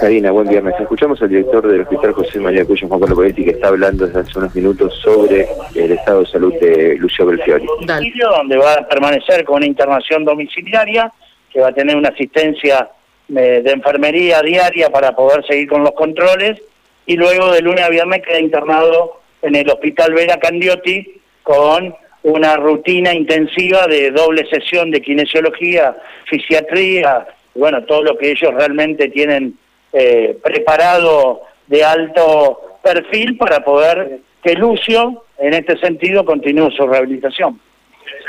Karina, buen viernes. Escuchamos al director del Hospital José María Cuyo, Juan Pablo Poletti, que está hablando desde hace unos minutos sobre el estado de salud de Lucio Belfiori. Donde va a permanecer con una internación domiciliaria, que va a tener una asistencia eh, de, enfermería diaria para poder seguir con los controles, y luego de lunes a viernes queda internado en el Hospital Vera Candiotti con una rutina intensiva de doble sesión de kinesiología, fisiatría, bueno, todo lo que ellos realmente tienen eh, preparado de alto perfil para poder que Lucio, en este sentido, continúe su rehabilitación.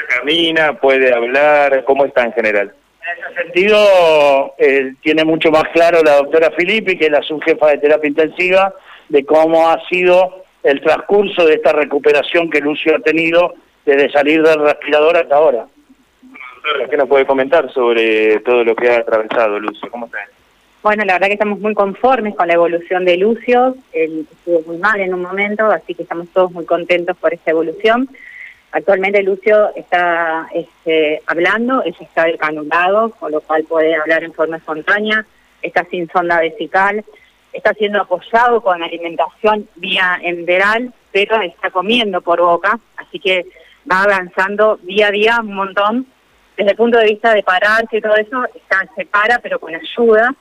camina, puede hablar, ¿cómo está en general? En ese sentido, eh, tiene mucho más claro la doctora Filippi, que es la subjefa de terapia intensiva, de cómo ha sido el transcurso de esta recuperación que Lucio ha tenido desde salir del respirador hasta ahora. ¿Qué nos puede comentar sobre todo lo que ha atravesado Lucio? ¿Cómo está? Bueno, la verdad que estamos muy conformes con la evolución de Lucio. Él estuvo muy mal en un momento, así que estamos todos muy contentos por esta evolución. Actualmente Lucio está este, hablando, él está decanulado, con lo cual puede hablar en forma espontánea, está sin sonda vesical, está siendo apoyado con alimentación vía enteral, pero está comiendo por boca, así que va avanzando día a día un montón. Desde el punto de vista de pararse y todo eso, está, se para, pero con ayuda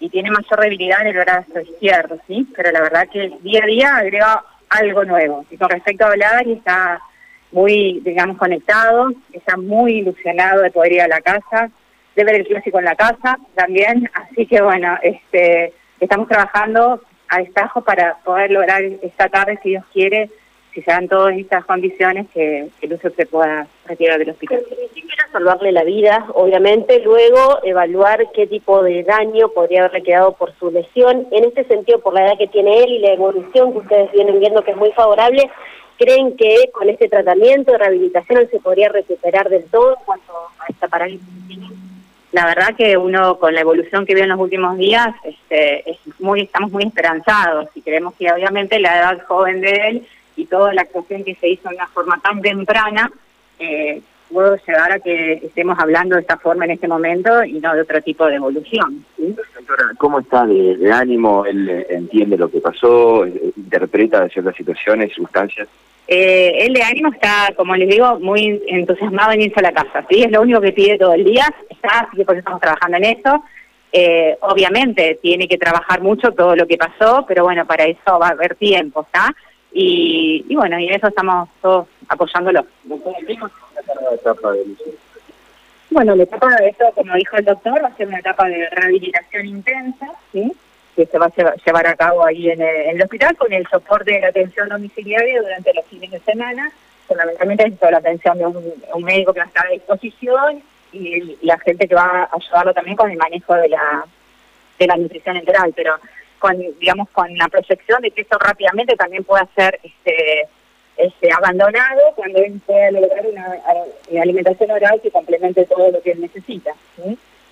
y tiene mayor debilidad en el brazo izquierdo, ¿sí? Pero la verdad que día a día agrega algo nuevo. Y con respecto a hablar, está muy, digamos, conectado, está muy ilusionado de poder ir a la casa, de ver el clásico en la casa también. Así que bueno, este, estamos trabajando a destajo para poder lograr esta tarde, si Dios quiere, si se dan todas estas condiciones, que, el uso se pueda retirar del hospital. Primero salvarle la vida, obviamente, luego evaluar qué tipo de daño podría haberle quedado por su lesión. En este sentido, por la edad que tiene él y la evolución que ustedes vienen viendo que es muy favorable, ¿creen que con este tratamiento de rehabilitación él se podría recuperar del todo en cuanto a esta parálisis? La verdad que uno con la evolución que vio en los últimos días, este, es muy, estamos muy esperanzados y creemos que obviamente la edad joven de él toda la actuación que se hizo de una forma tan temprana eh, puedo llegar a que estemos hablando de esta forma en este momento y no de otro tipo de evolución. ¿Cómo está de, ánimo? ¿Él eh, entiende lo que pasó? Eh, ¿Interpreta ciertas situaciones, circunstancias? Eh, él de ánimo está, como les digo, muy entusiasmado en irse a la casa. ¿sí? Es lo único que pide todo el día. Está, así que por eso estamos trabajando en eso. Eh, obviamente tiene que trabajar mucho todo lo que pasó, pero bueno, para eso va a haber tiempo, ¿está? Y, y bueno, y en eso estamos todos apoyándolo. Bueno, la etapa de esto, como dijo el doctor, va a ser una etapa de rehabilitación intensa, que se va a llevar a cabo ahí en el, hospital con el soporte de la atención domiciliaria durante los fines de semana. Fundamentalmente es la atención de un, médico que va a estar a disposición y, la gente que va a ayudarlo también con el manejo de la, de la nutrición enteral, pero con digamos con la proyección de que eso rápidamente también pueda ser este, este abandonado cuando él pueda lograr una, alimentación oral que complemente todo lo que él necesita.